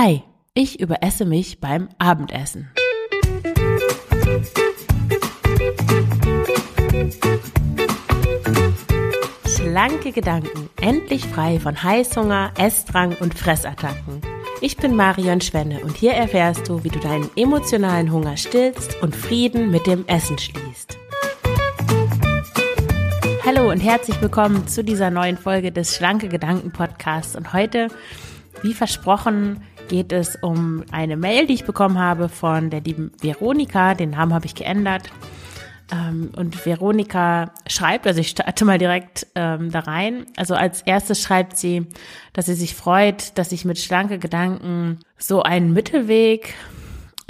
Hi, ich überesse mich beim Abendessen. Schlanke Gedanken, endlich frei von Heißhunger, Essdrang und Fressattacken. Ich bin Marion Schwenne und hier erfährst du, wie du deinen emotionalen Hunger stillst und Frieden mit dem Essen schließt. Hallo und herzlich willkommen zu dieser neuen Folge des Schlanke Gedanken Podcasts. Und heute, wie versprochen, geht es um eine Mail, die ich bekommen habe von der lieben Veronika. Den Namen habe ich geändert. Ähm, und Veronika schreibt, also ich starte mal direkt ähm, da rein. Also als erstes schreibt sie, dass sie sich freut, dass ich mit schlanke Gedanken so einen Mittelweg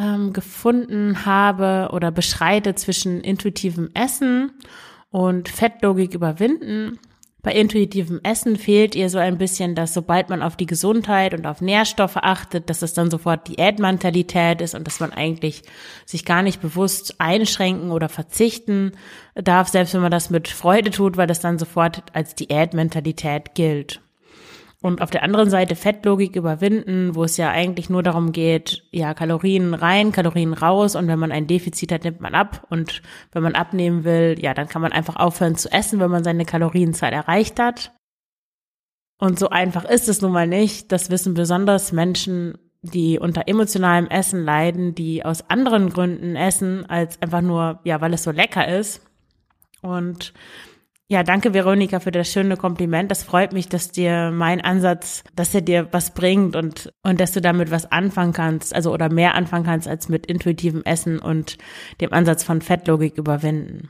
ähm, gefunden habe oder beschreite zwischen intuitivem Essen und Fettlogik überwinden. Bei intuitivem Essen fehlt ihr so ein bisschen, dass sobald man auf die Gesundheit und auf Nährstoffe achtet, dass es dann sofort Diätmentalität ist und dass man eigentlich sich gar nicht bewusst einschränken oder verzichten darf, selbst wenn man das mit Freude tut, weil das dann sofort als Diätmentalität gilt. Und auf der anderen Seite Fettlogik überwinden, wo es ja eigentlich nur darum geht, ja, Kalorien rein, Kalorien raus und wenn man ein Defizit hat, nimmt man ab und wenn man abnehmen will, ja, dann kann man einfach aufhören zu essen, wenn man seine Kalorienzahl erreicht hat. Und so einfach ist es nun mal nicht. Das wissen besonders Menschen, die unter emotionalem Essen leiden, die aus anderen Gründen essen, als einfach nur, ja, weil es so lecker ist. Und ja, danke Veronika für das schöne Kompliment. Das freut mich, dass dir mein Ansatz, dass er dir was bringt und, und dass du damit was anfangen kannst, also oder mehr anfangen kannst als mit intuitivem Essen und dem Ansatz von Fettlogik überwinden.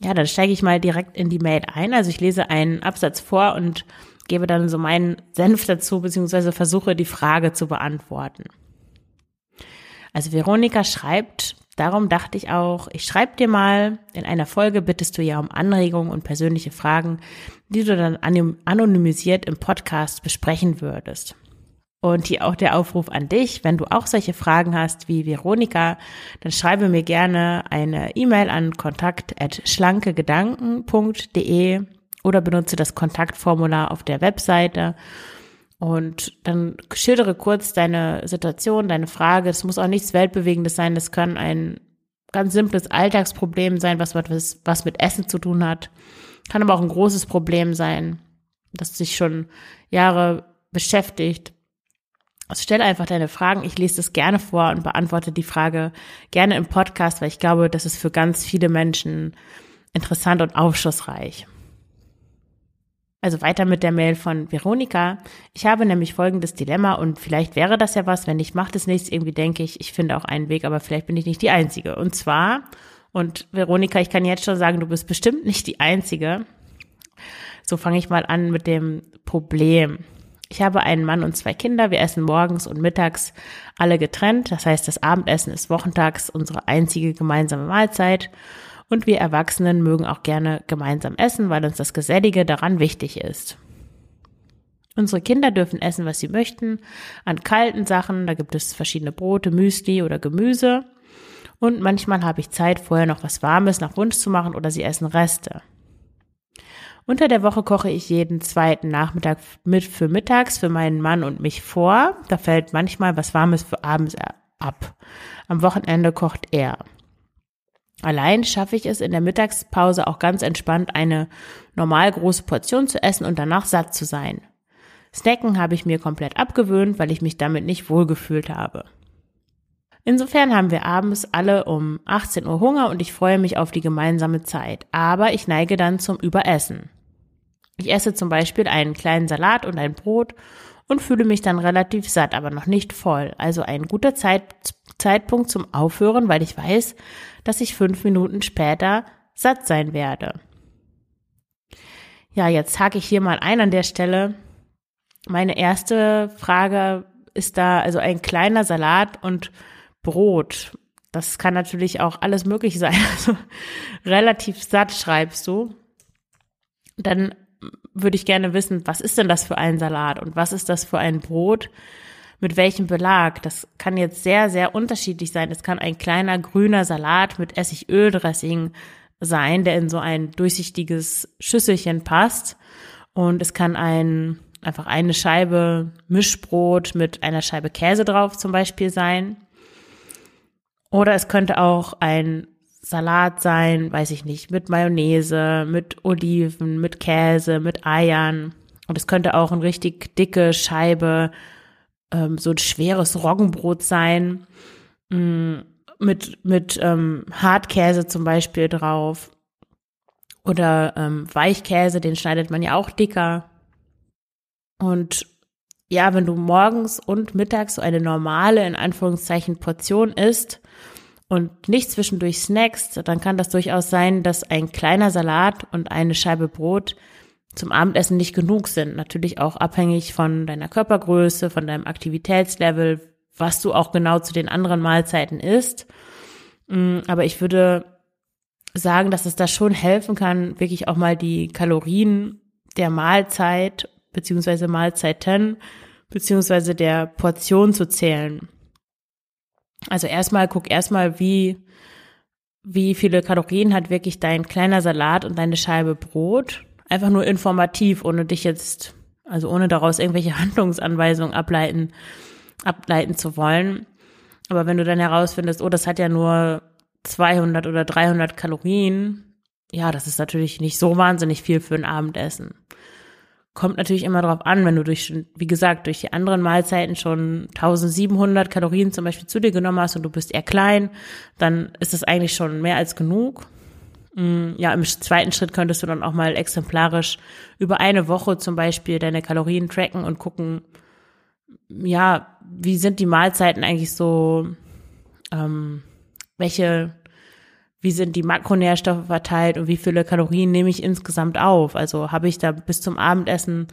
Ja, dann steige ich mal direkt in die Mail ein. Also ich lese einen Absatz vor und gebe dann so meinen Senf dazu, beziehungsweise versuche die Frage zu beantworten. Also Veronika schreibt, Darum dachte ich auch, ich schreibe dir mal, in einer Folge bittest du ja um Anregungen und persönliche Fragen, die du dann anonymisiert im Podcast besprechen würdest. Und hier auch der Aufruf an dich, wenn du auch solche Fragen hast wie Veronika, dann schreibe mir gerne eine E-Mail an kontakt@schlankegedanken.de oder benutze das Kontaktformular auf der Webseite und dann schildere kurz deine Situation, deine Frage. Es muss auch nichts Weltbewegendes sein. Das kann ein ganz simples Alltagsproblem sein, was, was, was mit Essen zu tun hat. Kann aber auch ein großes Problem sein, das sich schon Jahre beschäftigt. Also stell einfach deine Fragen. Ich lese das gerne vor und beantworte die Frage gerne im Podcast, weil ich glaube, das ist für ganz viele Menschen interessant und aufschlussreich. Also weiter mit der Mail von Veronika. Ich habe nämlich folgendes Dilemma und vielleicht wäre das ja was, wenn ich mache das nichts, irgendwie denke ich, ich finde auch einen Weg, aber vielleicht bin ich nicht die Einzige. Und zwar, und Veronika, ich kann jetzt schon sagen, du bist bestimmt nicht die Einzige. So fange ich mal an mit dem Problem. Ich habe einen Mann und zwei Kinder. Wir essen morgens und mittags alle getrennt. Das heißt, das Abendessen ist wochentags unsere einzige gemeinsame Mahlzeit. Und wir Erwachsenen mögen auch gerne gemeinsam essen, weil uns das Gesellige daran wichtig ist. Unsere Kinder dürfen essen, was sie möchten, an kalten Sachen, da gibt es verschiedene Brote, Müsli oder Gemüse. Und manchmal habe ich Zeit, vorher noch was Warmes nach Wunsch zu machen oder sie essen Reste. Unter der Woche koche ich jeden zweiten Nachmittag mit für mittags für meinen Mann und mich vor. Da fällt manchmal was Warmes für abends ab. Am Wochenende kocht er. Allein schaffe ich es in der Mittagspause auch ganz entspannt eine normal große Portion zu essen und danach satt zu sein. Snacken habe ich mir komplett abgewöhnt, weil ich mich damit nicht wohlgefühlt habe. Insofern haben wir abends alle um 18 Uhr Hunger und ich freue mich auf die gemeinsame Zeit. Aber ich neige dann zum Überessen. Ich esse zum Beispiel einen kleinen Salat und ein Brot und fühle mich dann relativ satt, aber noch nicht voll. Also ein guter Zeit, Zeitpunkt zum Aufhören, weil ich weiß, dass ich fünf Minuten später satt sein werde. Ja, jetzt hake ich hier mal ein an der Stelle. Meine erste Frage ist da also ein kleiner Salat und Brot. Das kann natürlich auch alles möglich sein. Also relativ satt schreibst du. Dann würde ich gerne wissen, was ist denn das für ein Salat und was ist das für ein Brot? Mit welchem Belag? Das kann jetzt sehr, sehr unterschiedlich sein. Es kann ein kleiner grüner Salat mit Essigöldressing sein, der in so ein durchsichtiges Schüsselchen passt. Und es kann ein einfach eine Scheibe Mischbrot mit einer Scheibe Käse drauf zum Beispiel sein. Oder es könnte auch ein Salat sein, weiß ich nicht, mit Mayonnaise, mit Oliven, mit Käse, mit Eiern. Und es könnte auch eine richtig dicke Scheibe, ähm, so ein schweres Roggenbrot sein, mh, mm, mit, mit ähm, Hartkäse zum Beispiel drauf. Oder ähm, Weichkäse, den schneidet man ja auch dicker. Und ja, wenn du morgens und mittags so eine normale, in Anführungszeichen, Portion isst und nicht zwischendurch snackst, dann kann das durchaus sein, dass ein kleiner Salat und eine Scheibe Brot zum Abendessen nicht genug sind. Natürlich auch abhängig von deiner Körpergröße, von deinem Aktivitätslevel, was du auch genau zu den anderen Mahlzeiten isst. Mm, aber ich würde sagen, dass es da schon helfen kann, wirklich auch mal die Kalorien der Mahlzeit beziehungsweise Mahlzeiten beziehungsweise der Portion zu zählen. Also erstmal guck erstmal, wie wie viele Kalorien hat wirklich dein kleiner Salat und deine Scheibe Brot. Einfach nur informativ, ohne dich jetzt, also ohne daraus irgendwelche Handlungsanweisungen ableiten, ableiten zu wollen. Aber wenn du dann herausfindest, oh, das hat ja nur 200 oder 300 Kalorien, ja, das ist natürlich nicht so wahnsinnig viel für ein Abendessen. Kommt natürlich immer darauf an, wenn du durch, wie gesagt, durch die anderen Mahlzeiten schon 1700 Kalorien zum Beispiel zu dir genommen hast und du bist eher klein, dann ist das eigentlich schon mehr als genug. Mm, ja, im zweiten Schritt könntest du dann auch mal exemplarisch über eine Woche zum Beispiel deine Kalorien tracken und gucken, ja, wie sind die Mahlzeiten eigentlich so, ähm, welche wie sind die Makronährstoffe verteilt und wie viele Kalorien nehme ich insgesamt auf? Also habe ich da bis zum Abendessen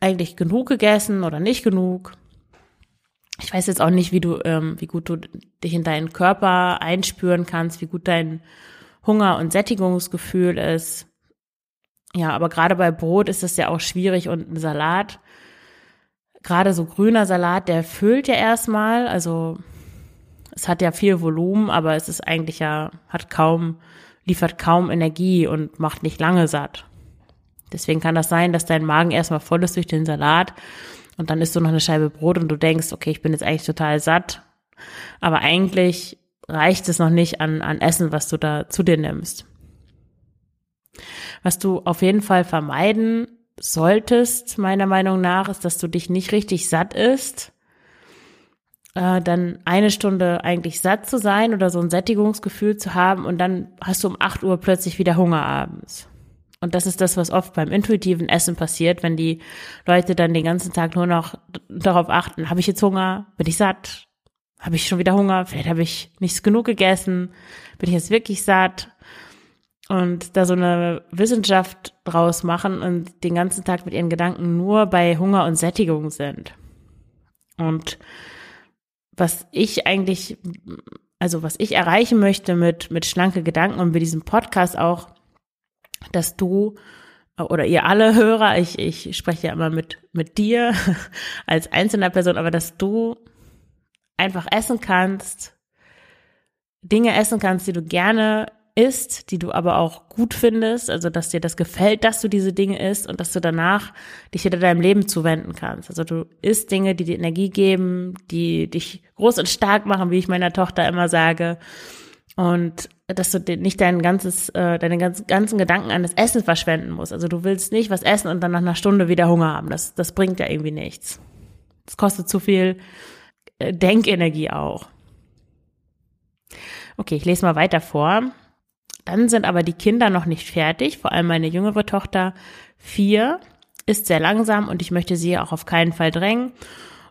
eigentlich genug gegessen oder nicht genug? Ich weiß jetzt auch nicht, wie du, ähm, wie gut du dich in deinen Körper einspüren kannst, wie gut dein Hunger- und Sättigungsgefühl ist. Ja, aber gerade bei Brot ist es ja auch schwierig und ein Salat, gerade so grüner Salat, der füllt ja erstmal, also es hat ja viel Volumen, aber es ist eigentlich ja, hat kaum, liefert kaum Energie und macht nicht lange satt. Deswegen kann das sein, dass dein Magen erstmal voll ist durch den Salat und dann isst du noch eine Scheibe Brot und du denkst, okay, ich bin jetzt eigentlich total satt. Aber eigentlich reicht es noch nicht an, an Essen, was du da zu dir nimmst. Was du auf jeden Fall vermeiden solltest, meiner Meinung nach, ist, dass du dich nicht richtig satt isst äh, dann eine Stunde eigentlich satt zu sein oder so ein Sättigungsgefühl zu haben und dann hast du um acht Uhr plötzlich wieder Hunger abends. Und das ist das, was oft beim intuitiven Essen passiert, wenn die Leute dann den ganzen Tag nur noch darauf achten, habe ich jetzt Hunger, bin ich satt, habe ich schon wieder Hunger, vielleicht habe ich nichts genug gegessen, bin ich jetzt wirklich satt? Und da so eine Wissenschaft draus machen und den ganzen Tag mit ihren Gedanken nur bei Hunger und Sättigung sind. Und was ich eigentlich, also was ich erreichen möchte mit, mit schlanke Gedanken und mit diesem Podcast auch, dass du oder ihr alle Hörer, ich, ich spreche ja immer mit, mit dir als einzelner Person, aber dass du einfach essen kannst, Dinge essen kannst, die du gerne isst, die du aber auch gut findest, also dass dir das gefällt, dass du diese Dinge isst und dass du danach dich wieder deinem Leben zuwenden kannst. Also du isst Dinge, die dir Energie geben, die dich groß und stark machen, wie ich meiner Tochter immer sage. Und dass du nicht dein ganzes, äh, deine ganzen, Gedanken an das Essen verschwenden musst. Also du willst nicht was essen und dann nach einer Stunde wieder Hunger haben. Das, das bringt ja irgendwie nichts. Das kostet zu viel Denkenergie auch. Okay, ich lese mal weiter vor. Dann sind aber die Kinder noch nicht fertig, vor allem meine jüngere Tochter vier, ist sehr langsam und ich möchte sie auch auf keinen Fall drängen.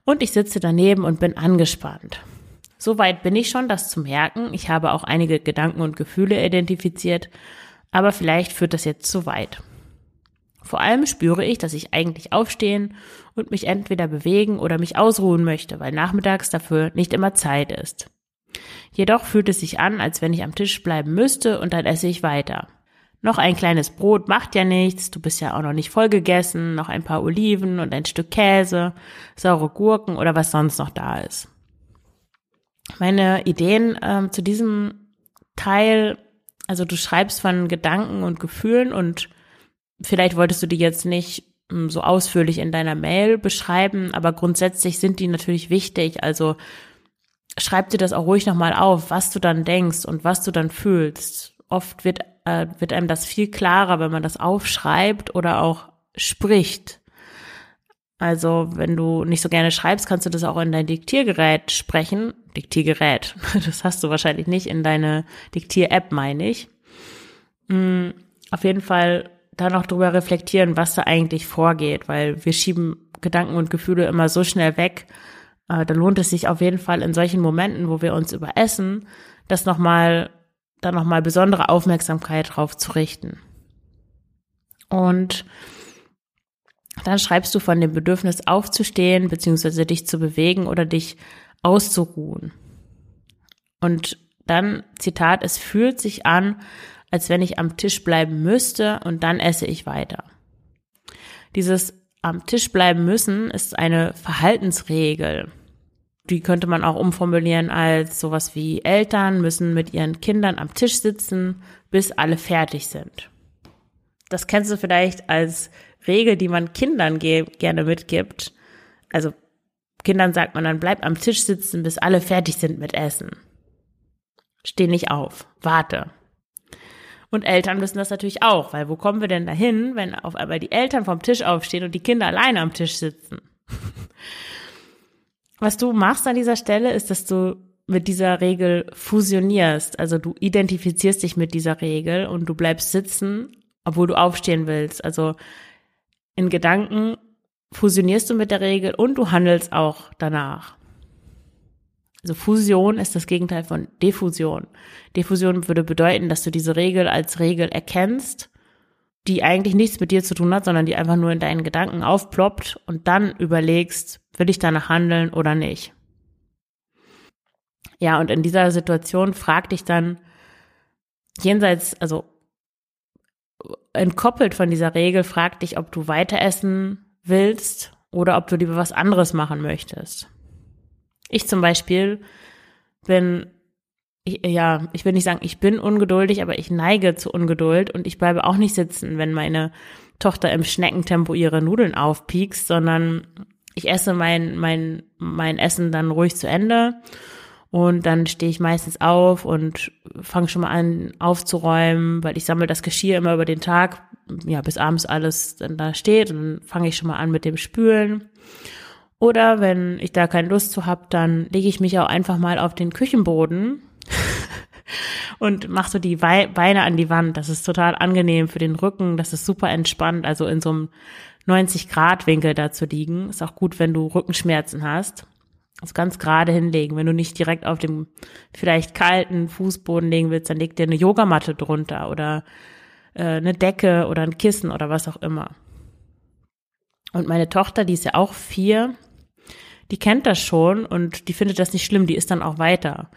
Und ich sitze daneben und bin angespannt. Soweit bin ich schon, das zu merken. Ich habe auch einige Gedanken und Gefühle identifiziert, aber vielleicht führt das jetzt zu weit. Vor allem spüre ich, dass ich eigentlich aufstehen und mich entweder bewegen oder mich ausruhen möchte, weil nachmittags dafür nicht immer Zeit ist. Jedoch fühlt es sich an, als wenn ich am Tisch bleiben müsste und dann esse ich weiter. Noch ein kleines Brot macht ja nichts, du bist ja auch noch nicht voll gegessen, noch ein paar Oliven und ein Stück Käse, saure Gurken oder was sonst noch da ist. Meine Ideen ähm, zu diesem Teil, also du schreibst von Gedanken und Gefühlen und vielleicht wolltest du die jetzt nicht so ausführlich in deiner Mail beschreiben, aber grundsätzlich sind die natürlich wichtig. Also schreib dir das auch ruhig nochmal auf, was du dann denkst und was du dann fühlst. Oft wird, äh, wird einem das viel klarer, wenn man das aufschreibt oder auch spricht. Also wenn du nicht so gerne schreibst, kannst du das auch in dein Diktiergerät sprechen. Diktiergerät, das hast du wahrscheinlich nicht in deine Diktier-App, meine ich. Hm, auf jeden Fall da noch drüber reflektieren, was da eigentlich vorgeht, weil wir schieben Gedanken und Gefühle immer so schnell weg. Äh, da lohnt es sich auf jeden Fall in solchen Momenten, wo wir uns überessen, das nochmal, da nochmal besondere Aufmerksamkeit drauf zu richten. Und dann schreibst du von dem Bedürfnis aufzustehen, beziehungsweise dich zu bewegen oder dich auszuruhen. Und dann, Zitat, es fühlt sich an, als wenn ich am Tisch bleiben müsste und dann esse ich weiter. Dieses am Tisch bleiben müssen ist eine Verhaltensregel. Die könnte man auch umformulieren als sowas wie Eltern müssen mit ihren Kindern am Tisch sitzen, bis alle fertig sind. Das kennst du vielleicht als Regel, die man Kindern gerne mitgibt. Also Kindern sagt man dann, bleib am Tisch sitzen, bis alle fertig sind mit Essen. Steh nicht auf, warte. Und Eltern müssen das natürlich auch, weil wo kommen wir denn dahin, wenn auf einmal die Eltern vom Tisch aufstehen und die Kinder alleine am Tisch sitzen? Was du machst an dieser Stelle, ist, dass du mit dieser Regel fusionierst. Also du identifizierst dich mit dieser Regel und du bleibst sitzen, obwohl du aufstehen willst. Also in Gedanken fusionierst du mit der Regel und du handelst auch danach. Also Fusion ist das Gegenteil von Diffusion. Diffusion würde bedeuten, dass du diese Regel als Regel erkennst, die eigentlich nichts mit dir zu tun hat, sondern die einfach nur in deinen Gedanken aufploppt und dann überlegst, will ich danach handeln oder nicht. Ja, und in dieser Situation frag dich dann jenseits, also entkoppelt von dieser Regel, frag dich, ob du weiter essen willst oder ob du lieber was anderes machen möchtest. Ich zum Beispiel bin, ich, ja, ich will nicht sagen, ich bin ungeduldig, aber ich neige zu Ungeduld und ich bleibe auch nicht sitzen, wenn meine Tochter im Schneckentempo ihre Nudeln aufpiekst, sondern ich esse mein, mein, mein Essen dann ruhig zu Ende und dann stehe ich meistens auf und fange schon mal an aufzuräumen, weil ich sammle das Geschirr immer über den Tag, ja, bis abends alles dann da steht und dann fange ich schon mal an mit dem Spülen. Oder wenn ich da keine Lust zu habe, dann lege ich mich auch einfach mal auf den Küchenboden und mache so die Beine an die Wand. Das ist total angenehm für den Rücken. Das ist super entspannt. Also in so einem 90 Grad Winkel da zu liegen. Ist auch gut, wenn du Rückenschmerzen hast. Also ganz gerade hinlegen. Wenn du nicht direkt auf dem vielleicht kalten Fußboden legen willst, dann leg dir eine Yogamatte drunter oder äh, eine Decke oder ein Kissen oder was auch immer. Und meine Tochter, die ist ja auch vier, die kennt das schon und die findet das nicht schlimm, die ist dann auch weiter.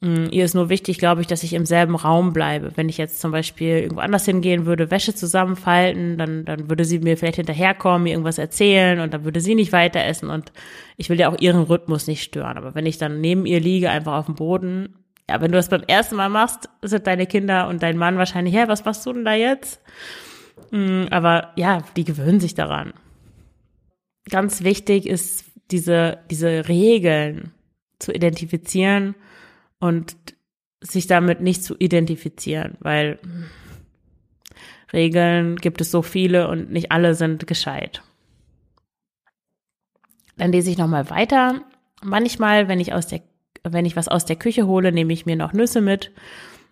Mm, ihr ist nur wichtig, glaube ich, dass ich im selben Raum bleibe. Wenn ich jetzt zum Beispiel irgendwo anders hingehen würde, Wäsche zusammenfalten, dann, dann würde sie mir vielleicht hinterherkommen, mir irgendwas erzählen und dann würde sie nicht weiter essen und ich will ja auch ihren Rhythmus nicht stören. Aber wenn ich dann neben ihr liege, einfach auf dem Boden, ja, wenn du das beim ersten Mal machst, sind deine Kinder und dein Mann wahrscheinlich, hä, was machst du denn da jetzt? Mm, aber ja, die gewöhnen sich daran. Ganz wichtig ist diese, diese Regeln zu identifizieren und sich damit nicht zu identifizieren, weil Regeln gibt es so viele und nicht alle sind gescheit. Dann lese ich nochmal weiter. Manchmal, wenn ich aus der, wenn ich was aus der Küche hole, nehme ich mir noch Nüsse mit.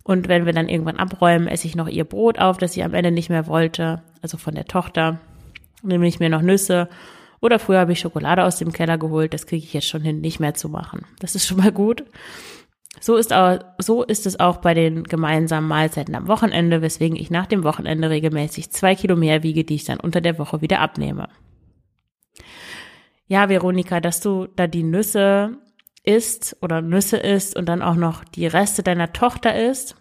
Und wenn wir dann irgendwann abräumen, esse ich noch ihr Brot auf, das sie am Ende nicht mehr wollte, also von der Tochter. Nehme ich mir noch Nüsse oder früher habe ich Schokolade aus dem Keller geholt, das kriege ich jetzt schon hin, nicht mehr zu machen. Das ist schon mal gut. So ist, auch, so ist es auch bei den gemeinsamen Mahlzeiten am Wochenende, weswegen ich nach dem Wochenende regelmäßig zwei Kilo mehr wiege, die ich dann unter der Woche wieder abnehme. Ja, Veronika, dass du da die Nüsse isst oder Nüsse isst und dann auch noch die Reste deiner Tochter isst,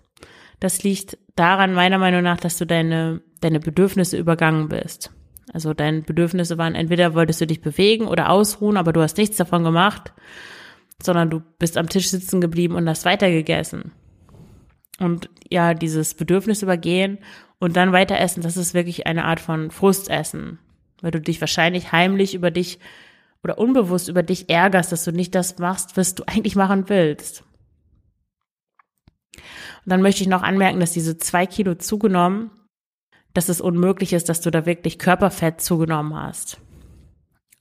das liegt daran meiner Meinung nach, dass du deine, deine Bedürfnisse übergangen bist. Also deine Bedürfnisse waren entweder wolltest du dich bewegen oder ausruhen, aber du hast nichts davon gemacht, sondern du bist am Tisch sitzen geblieben und hast weitergegessen. und ja, dieses Bedürfnis übergehen und dann weiter essen, das ist wirklich eine Art von Frustessen, weil du dich wahrscheinlich heimlich über dich oder unbewusst über dich ärgerst, dass du nicht das machst, was du eigentlich machen willst. Und dann möchte ich noch anmerken, dass diese zwei Kilo zugenommen, dass es unmöglich ist, dass du da wirklich Körperfett zugenommen hast.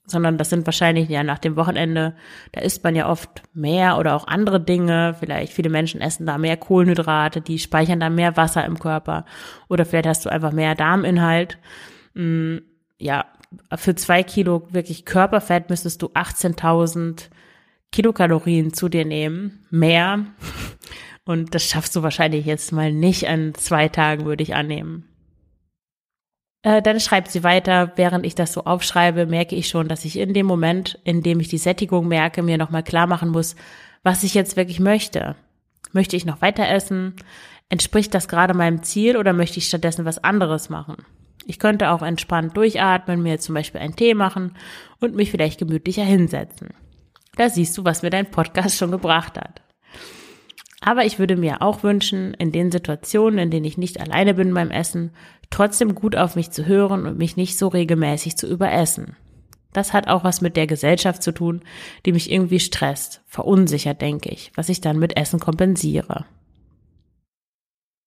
Sondern das sind wahrscheinlich ja nach dem Wochenende, da isst man ja oft mehr oder auch andere Dinge. Vielleicht viele Menschen essen da mehr Kohlenhydrate, die speichern da mehr Wasser im Körper. Oder vielleicht hast du einfach mehr Darminhalt. Mm, ja, für zwei Kilo wirklich Körperfett müsstest du 18.000 Kilokalorien zu dir nehmen. Mehr. Und das schaffst du wahrscheinlich jetzt mal nicht an zwei Tagen, würde ich annehmen. Äh, dann schreibt sie weiter, während ich das so aufschreibe, merke ich schon, dass ich in dem Moment, in dem ich die Sättigung merke, mir nochmal klar machen muss, was ich jetzt wirklich möchte. Möchte ich noch weiter essen? Entspricht das gerade meinem Ziel oder möchte ich stattdessen was anderes machen? Ich könnte auch entspannt durchatmen, mir zum Beispiel einen Tee machen und mich vielleicht gemütlicher hinsetzen. Da siehst du, was mir dein Podcast schon gebracht hat. Aber ich würde mir auch wünschen, in den Situationen, in denen ich nicht alleine bin beim Essen, trotzdem gut auf mich zu hören und mich nicht so regelmäßig zu überessen. Das hat auch was mit der Gesellschaft zu tun, die mich irgendwie stresst, verunsichert, denke ich, was ich dann mit Essen kompensiere.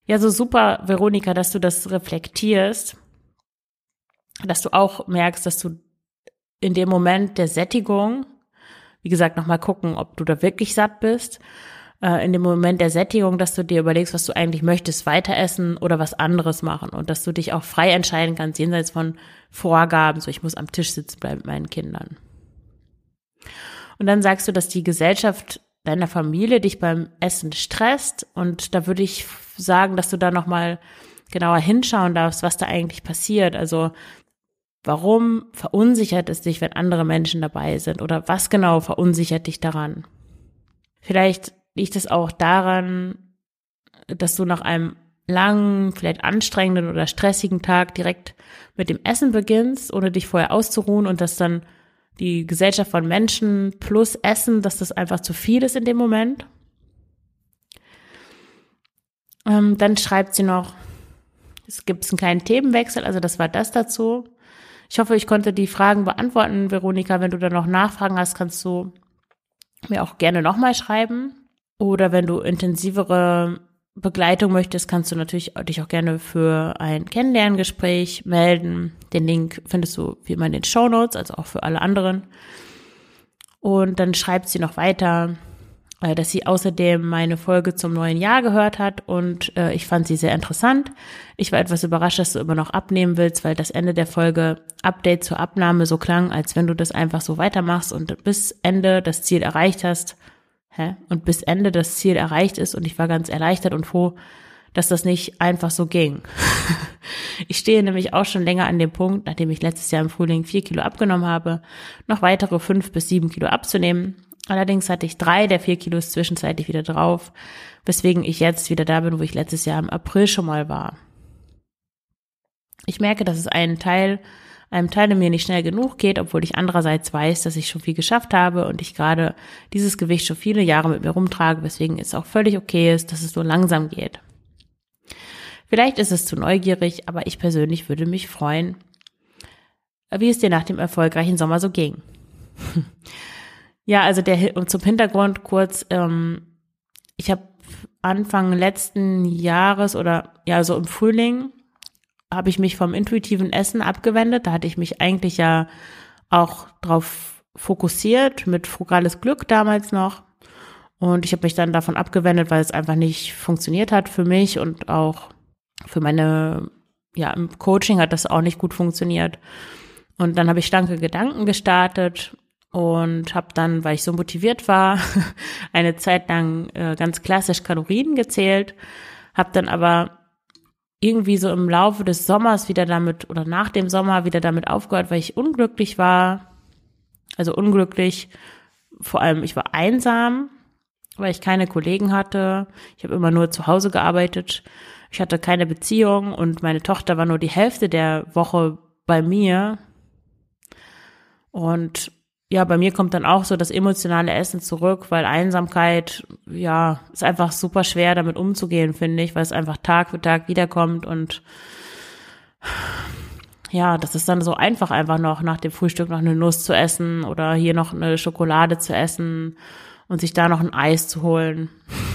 Ja, so super, Veronika, dass du das reflektierst, dass du auch merkst, dass du in dem Moment der Sättigung, wie gesagt, nochmal gucken, ob du da wirklich satt bist äh, in dem Moment der Sättigung, dass du dir überlegst, was du eigentlich möchtest, weiter essen oder was anderes machen und dass du dich auch frei entscheiden kannst, jenseits von Vorgaben, so ich muss am Tisch sitzen bleiben mit meinen Kindern. Und dann sagst du, dass die Gesellschaft deiner Familie dich beim Essen stresst und da würde ich sagen, dass du da nochmal genauer hinschauen darfst, was da eigentlich passiert. Also warum verunsichert es dich, wenn andere Menschen dabei sind oder was genau verunsichert dich daran? Vielleicht liegt es auch daran, dass du nach einem langen, vielleicht anstrengenden oder stressigen Tag direkt mit dem Essen beginnst, ohne dich vorher auszuruhen und dass dann die Gesellschaft von Menschen plus Essen, dass das einfach zu viel ist in dem Moment. Ähm, dann schreibt sie noch, es gibt einen kleinen Themenwechsel, also das war das dazu. Ich hoffe, ich konnte die Fragen beantworten, Veronika. Wenn du da noch Nachfragen hast, kannst du mir auch gerne nochmal schreiben. Oder wenn du intensivere Begleitung möchtest, kannst du natürlich dich auch gerne für ein Kennenlerngespräch melden. Den Link findest du wie immer in den Show Notes, also auch für alle anderen. Und dann schreibt sie noch weiter, äh, dass sie außerdem meine Folge zum neuen Jahr gehört hat und äh, ich fand sie sehr interessant. Ich war etwas überrascht, dass du immer noch abnehmen willst, weil das Ende der Folge Update zur Abnahme so klang, als wenn du das einfach so weitermachst und bis Ende das Ziel erreicht hast? Und bis Ende das Ziel erreicht ist und ich war ganz erleichtert und froh, dass das nicht einfach so ging. ich stehe nämlich auch schon länger an dem Punkt, nachdem ich letztes Jahr im Frühling vier Kilo abgenommen habe, noch weitere fünf bis sieben Kilo abzunehmen. Allerdings hatte ich drei der vier Kilos zwischenzeitlich wieder drauf, weswegen ich jetzt wieder da bin, wo ich letztes Jahr im April schon mal war. Ich merke, dass es einen Teil einem Teil in mir nicht schnell genug geht, obwohl ich andererseits weiß, dass ich schon viel geschafft habe und ich gerade dieses Gewicht schon viele Jahre mit mir rumtrage, weswegen es auch völlig okay ist, dass es so langsam geht. Vielleicht ist es zu neugierig, aber ich persönlich würde mich freuen, wie es dir nach dem erfolgreichen Sommer so ging. ja, also der zum Hintergrund kurz, ähm, ich habe Anfang letzten Jahres oder ja so im Frühling habe ich mich vom intuitiven Essen abgewendet. Da hatte ich mich eigentlich ja auch drauf fokussiert mit frugales Glück damals noch. Und ich habe mich dann davon abgewendet, weil es einfach nicht funktioniert hat für mich und auch für meine, ja, im Coaching hat das auch nicht gut funktioniert. Und dann habe ich schlanke Gedanken gestartet und habe dann, weil ich so motiviert war, eine Zeit lang äh, ganz klassisch Kalorien gezählt, habe dann aber irgendwie so im Laufe des Sommers wieder damit oder nach dem Sommer wieder damit aufgehört, weil ich unglücklich war. Also unglücklich, vor allem ich war einsam, weil ich keine Kollegen hatte. Ich habe immer nur zu Hause gearbeitet. Ich hatte keine Beziehung und meine Tochter war nur die Hälfte der Woche bei mir. Und ja, bei mir kommt dann auch so das emotionale Essen zurück, weil Einsamkeit, ja, ist einfach super schwer damit umzugehen, finde ich, weil es einfach Tag für Tag wiederkommt und ja, das ist dann so einfach einfach noch nach dem Frühstück noch eine Nuss zu essen oder hier noch eine Schokolade zu essen und sich da noch ein Eis zu holen.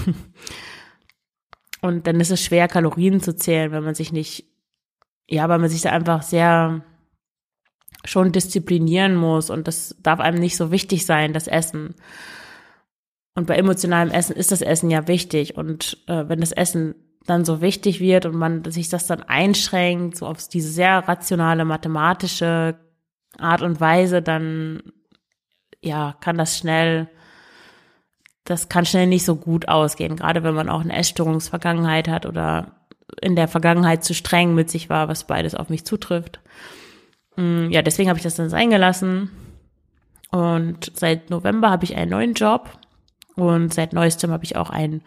und dann ist es schwer, Kalorien zu zählen, wenn man sich nicht, ja, weil man sich da einfach sehr schon disziplinieren muss und das darf einem nicht so wichtig sein, das Essen. Und bei emotionalem Essen ist das Essen ja wichtig und äh, wenn das Essen dann so wichtig wird und man sich das dann einschränkt, so auf diese sehr rationale, mathematische Art und Weise, dann ja, kann das schnell, das kann schnell nicht so gut ausgehen, gerade wenn man auch eine Essstörungsvergangenheit hat oder in der Vergangenheit zu streng mit sich war, was beides auf mich zutrifft. Mm, ja, deswegen habe ich das dann sein gelassen. Und seit November habe ich einen neuen Job. Und seit neuestem habe ich auch einen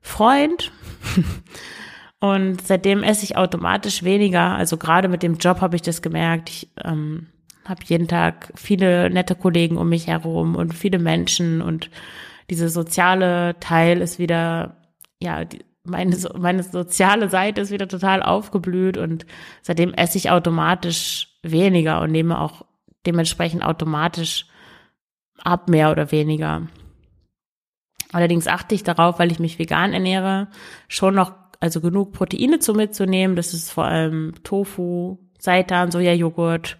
Freund. und seitdem esse ich automatisch weniger. Also gerade mit dem Job habe ich das gemerkt. Ich ähm, habe jeden Tag viele nette Kollegen um mich herum und viele Menschen und diese soziale Teil ist wieder, ja, die, meine, meine soziale Seite ist wieder total aufgeblüht und seitdem esse ich automatisch weniger und nehme auch dementsprechend automatisch ab, mehr oder weniger. Allerdings achte ich darauf, weil ich mich vegan ernähre, schon noch also genug Proteine zu mitzunehmen. Das ist vor allem Tofu, Seitan, Sojajoghurt,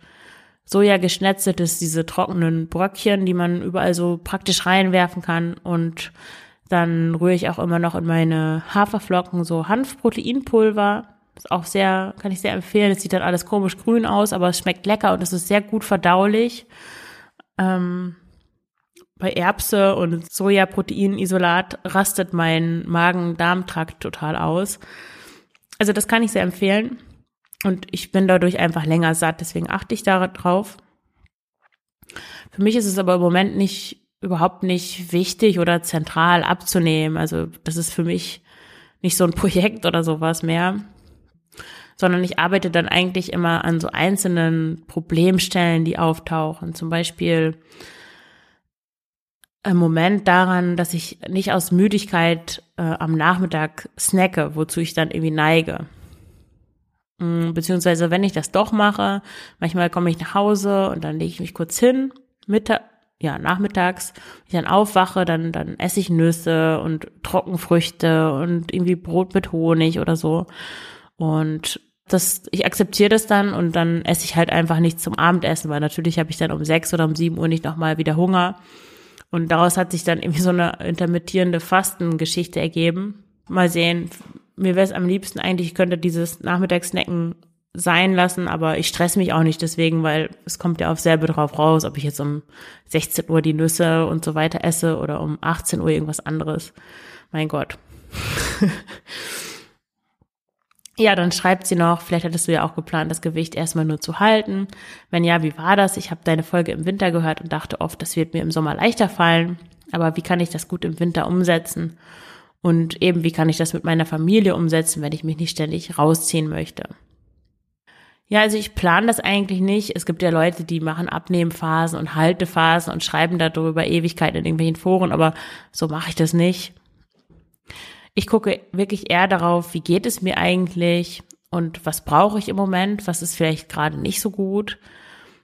Soja geschnetzeltes, diese trockenen Bröckchen, die man überall so praktisch reinwerfen kann. Und dann rühre ich auch immer noch in meine Haferflocken so Hanfproteinpulver ist auch sehr, kann ich sehr empfehlen. Es sieht dann alles komisch grün aus, aber es schmeckt lecker und es ist sehr gut verdaulich. Ähm, bei Erbse und Sojaproteinisolat rastet mein Magen-Darm-Trakt total aus. Also das kann ich sehr empfehlen. Und ich bin dadurch einfach länger satt, deswegen achte ich darauf. Für mich ist es aber im Moment nicht, überhaupt nicht wichtig oder zentral abzunehmen. Also das ist für mich nicht so ein Projekt oder sowas mehr sondern ich arbeite dann eigentlich immer an so einzelnen Problemstellen, die auftauchen. Zum Beispiel im Moment daran, dass ich nicht aus Müdigkeit äh, am Nachmittag snacke, wozu ich dann irgendwie neige. Mm, beziehungsweise wenn ich das doch mache, manchmal komme ich nach Hause und dann lege ich mich kurz hin, Mittag, ja, nachmittags, wenn ich dann aufwache, dann, dann esse ich Nüsse und Trockenfrüchte und irgendwie Brot mit Honig oder so. Und das, ich akzeptiere das dann und dann esse ich halt einfach nichts zum Abendessen, weil natürlich habe ich dann um sechs oder um sieben Uhr nicht nochmal wieder Hunger. Und daraus hat sich dann irgendwie so eine intermittierende Fastengeschichte ergeben. Mal sehen, mir wäre es am liebsten eigentlich, ich könnte dieses Nachmittagssnacken sein lassen, aber ich stress mich auch nicht deswegen, weil es kommt ja auf selber drauf raus, ob ich jetzt um 16 Uhr die Nüsse und so weiter esse oder um 18 Uhr irgendwas anderes. Mein Gott. Ja, dann schreibt sie noch, vielleicht hattest du ja auch geplant, das Gewicht erstmal nur zu halten. Wenn ja, wie war das? Ich habe deine Folge im Winter gehört und dachte oft, das wird mir im Sommer leichter fallen. Aber wie kann ich das gut im Winter umsetzen? Und eben, wie kann ich das mit meiner Familie umsetzen, wenn ich mich nicht ständig rausziehen möchte? Ja, also ich plane das eigentlich nicht. Es gibt ja Leute, die machen Abnehmphasen und Haltephasen und schreiben darüber Ewigkeiten in irgendwelchen Foren, aber so mache ich das nicht. Ich gucke wirklich eher darauf, wie geht es mir eigentlich und was brauche ich im Moment, was ist vielleicht gerade nicht so gut.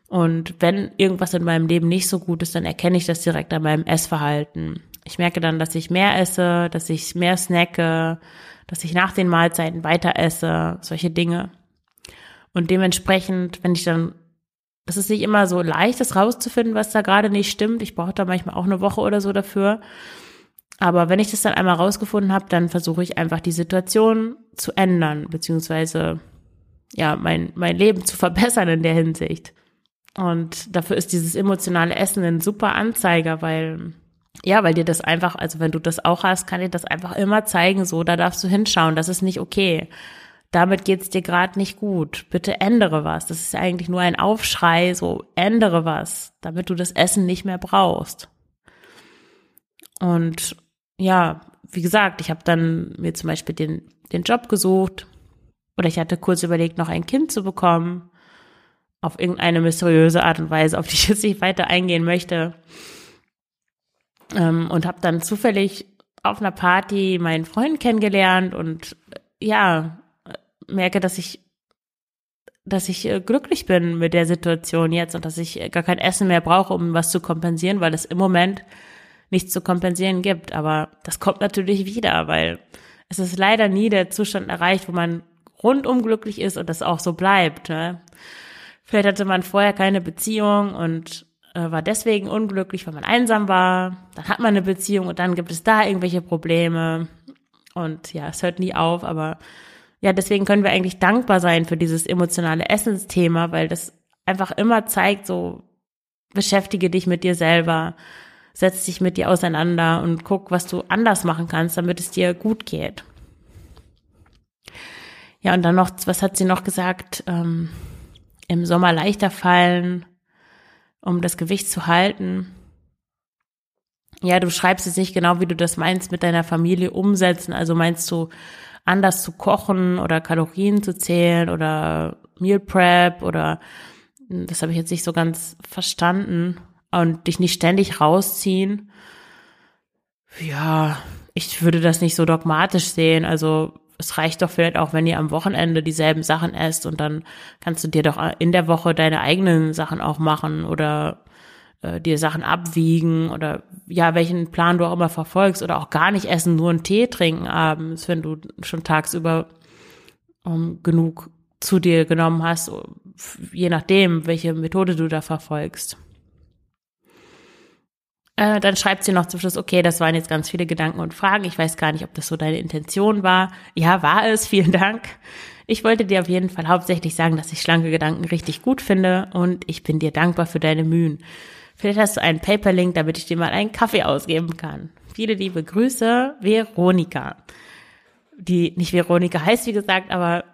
Und wenn irgendwas in meinem Leben nicht so gut ist, dann erkenne ich das direkt an meinem Essverhalten. Ich merke dann, dass ich mehr esse, dass ich mehr snacke, dass ich nach den Mahlzeiten weiter esse, solche Dinge. Und dementsprechend, wenn ich dann, das ist nicht immer so leicht, das rauszufinden, was da gerade nicht stimmt. Ich brauche da manchmal auch eine Woche oder so dafür. Aber wenn ich das dann einmal rausgefunden habe, dann versuche ich einfach die Situation zu ändern, beziehungsweise ja, mein, mein Leben zu verbessern in der Hinsicht. Und dafür ist dieses emotionale Essen ein super Anzeiger, weil, ja, weil dir das einfach, also wenn du das auch hast, kann dir das einfach immer zeigen, so, da darfst du hinschauen, das ist nicht okay. Damit geht's dir gerade nicht gut. Bitte ändere was. Das ist eigentlich nur ein Aufschrei, so ändere was, damit du das Essen nicht mehr brauchst. Und ja, wie gesagt, ich habe dann mir zum Beispiel den, den Job gesucht oder ich hatte kurz überlegt, noch ein Kind zu bekommen. auf irgendeine mysteriöse Art und Weise, auf die ich jetzt nicht weiter eingehen möchte. Ähm, und habe dann zufällig auf einer Party meinen Freund kennengelernt und ja, merke, dass ich dass ich äh, glücklich bin mit der Situation jetzt und dass ich gar kein Essen mehr brauche, um was zu kompensieren, weil es im Moment nichts zu kompensieren gibt. Aber das kommt natürlich wieder, weil es ist leider nie der Zustand erreicht, wo man rundum glücklich ist und das auch so bleibt. Ne? Vielleicht hatte man vorher keine Beziehung und äh, war deswegen unglücklich, weil man einsam war. Dann hat man eine Beziehung und dann gibt es da irgendwelche Probleme. Und ja, es hört nie auf, aber ja, deswegen können wir eigentlich dankbar sein für dieses emotionale Essensthema, weil das einfach immer zeigt, so beschäftige dich mit dir selber, setz dich mit dir auseinander und guck, was du anders machen kannst, damit es dir gut geht. Ja, und dann noch, was hat sie noch gesagt? Ähm, Im Sommer leichter fallen, um das Gewicht zu halten. Ja, du schreibst es nicht genau, wie du das meinst, mit deiner Familie umsetzen. Also meinst du, anders zu kochen oder Kalorien zu zählen oder Meal Prep oder das habe ich jetzt nicht so ganz verstanden und dich nicht ständig rausziehen. Ja, ich würde das nicht so dogmatisch sehen. Also es reicht doch vielleicht auch, wenn ihr am Wochenende dieselben Sachen esst und dann kannst du dir doch in der Woche deine eigenen Sachen auch machen oder äh, dir Sachen abwiegen oder ja, welchen Plan du auch immer verfolgst oder auch gar nicht essen, nur einen Tee trinken abends, wenn du schon tagsüber um, genug zu dir genommen hast, je nachdem, welche Methode du da verfolgst. Äh, dann schreibt sie noch zum Schluss, okay, das waren jetzt ganz viele Gedanken und Fragen. Ich weiß gar nicht, ob das so deine Intention war. Ja, war es. Vielen Dank. Ich wollte dir auf jeden Fall hauptsächlich sagen, dass ich schlanke Gedanken richtig gut finde und ich bin dir dankbar für deine Mühen. Vielleicht hast du einen Paperlink, damit ich dir mal einen Kaffee ausgeben kann. Viele liebe Grüße, Veronika. Die nicht Veronika heißt, wie gesagt, aber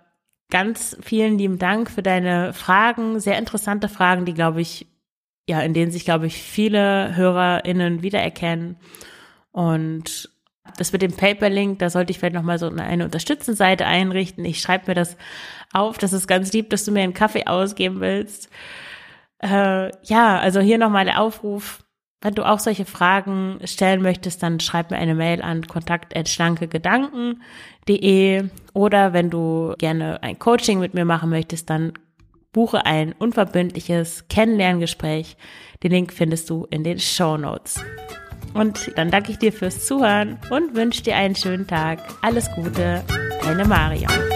ganz vielen lieben Dank für deine Fragen, sehr interessante Fragen, die, glaube ich, ja, in denen sich, glaube ich, viele HörerInnen wiedererkennen. Und das mit dem Paperlink, da sollte ich vielleicht nochmal so eine Unterstützenseite einrichten. Ich schreibe mir das auf. Das ist ganz lieb, dass du mir einen Kaffee ausgeben willst. Äh, ja, also hier nochmal der Aufruf. Wenn du auch solche Fragen stellen möchtest, dann schreib mir eine Mail an kontakt.schlankegedanken.de oder wenn du gerne ein Coaching mit mir machen möchtest, dann buche ein unverbindliches Kennenlerngespräch. Den Link findest du in den Show Notes. Und dann danke ich dir fürs Zuhören und wünsche dir einen schönen Tag. Alles Gute, deine Marion.